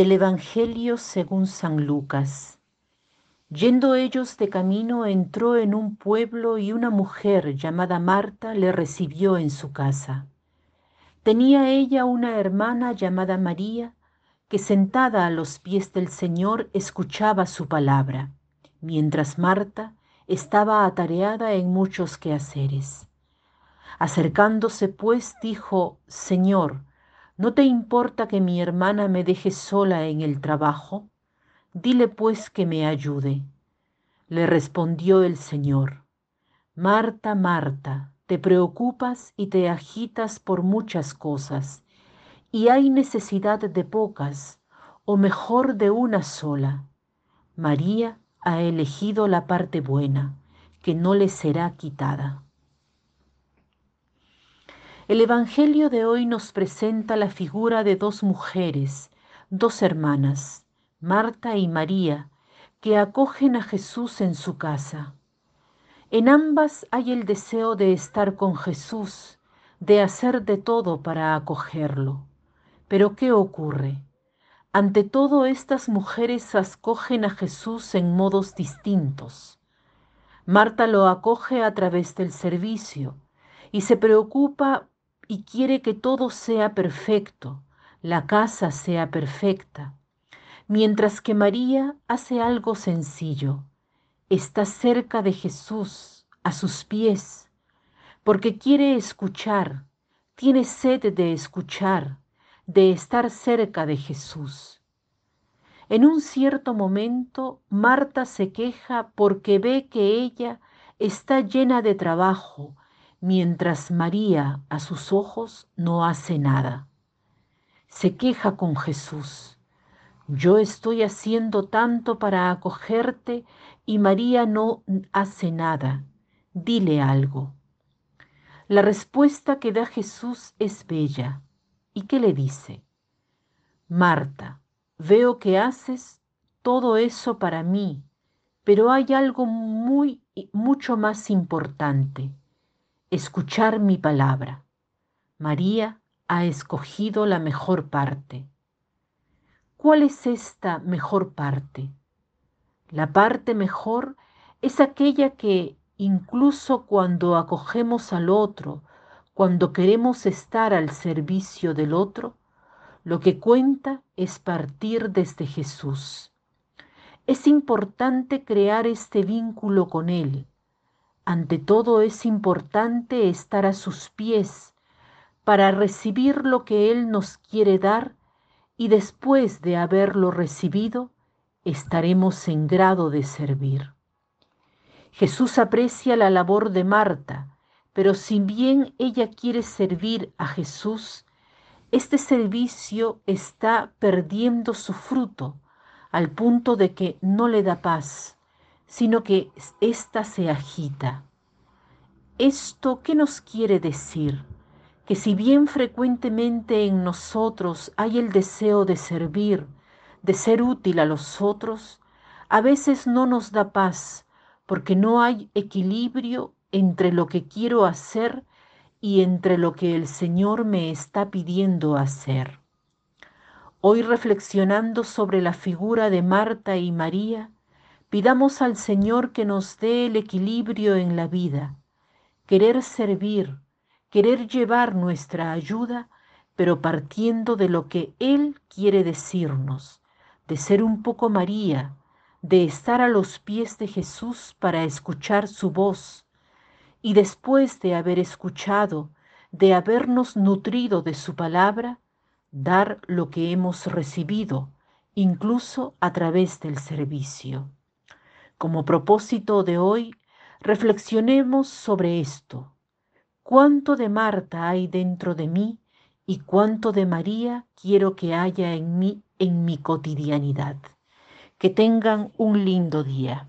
Del Evangelio según San Lucas. Yendo ellos de camino, entró en un pueblo y una mujer llamada Marta le recibió en su casa. Tenía ella una hermana llamada María, que sentada a los pies del Señor escuchaba su palabra, mientras Marta estaba atareada en muchos quehaceres. Acercándose pues dijo, Señor, ¿No te importa que mi hermana me deje sola en el trabajo? Dile pues que me ayude. Le respondió el Señor, Marta, Marta, te preocupas y te agitas por muchas cosas, y hay necesidad de pocas, o mejor de una sola. María ha elegido la parte buena, que no le será quitada. El Evangelio de hoy nos presenta la figura de dos mujeres, dos hermanas, Marta y María, que acogen a Jesús en su casa. En ambas hay el deseo de estar con Jesús, de hacer de todo para acogerlo. Pero ¿qué ocurre? Ante todo estas mujeres acogen a Jesús en modos distintos. Marta lo acoge a través del servicio y se preocupa y quiere que todo sea perfecto, la casa sea perfecta, mientras que María hace algo sencillo, está cerca de Jesús, a sus pies, porque quiere escuchar, tiene sed de escuchar, de estar cerca de Jesús. En un cierto momento, Marta se queja porque ve que ella está llena de trabajo, mientras María a sus ojos no hace nada. Se queja con Jesús. Yo estoy haciendo tanto para acogerte y María no hace nada. Dile algo. La respuesta que da Jesús es bella. ¿Y qué le dice? Marta, veo que haces todo eso para mí, pero hay algo muy mucho más importante escuchar mi palabra. María ha escogido la mejor parte. ¿Cuál es esta mejor parte? La parte mejor es aquella que incluso cuando acogemos al otro, cuando queremos estar al servicio del otro, lo que cuenta es partir desde Jesús. Es importante crear este vínculo con Él, ante todo es importante estar a sus pies para recibir lo que Él nos quiere dar y después de haberlo recibido, estaremos en grado de servir. Jesús aprecia la labor de Marta, pero si bien ella quiere servir a Jesús, este servicio está perdiendo su fruto al punto de que no le da paz sino que ésta se agita. ¿Esto qué nos quiere decir? Que si bien frecuentemente en nosotros hay el deseo de servir, de ser útil a los otros, a veces no nos da paz porque no hay equilibrio entre lo que quiero hacer y entre lo que el Señor me está pidiendo hacer. Hoy reflexionando sobre la figura de Marta y María, Pidamos al Señor que nos dé el equilibrio en la vida, querer servir, querer llevar nuestra ayuda, pero partiendo de lo que Él quiere decirnos, de ser un poco María, de estar a los pies de Jesús para escuchar su voz, y después de haber escuchado, de habernos nutrido de su palabra, dar lo que hemos recibido, incluso a través del servicio. Como propósito de hoy, reflexionemos sobre esto. ¿Cuánto de Marta hay dentro de mí y cuánto de María quiero que haya en mí en mi cotidianidad? Que tengan un lindo día.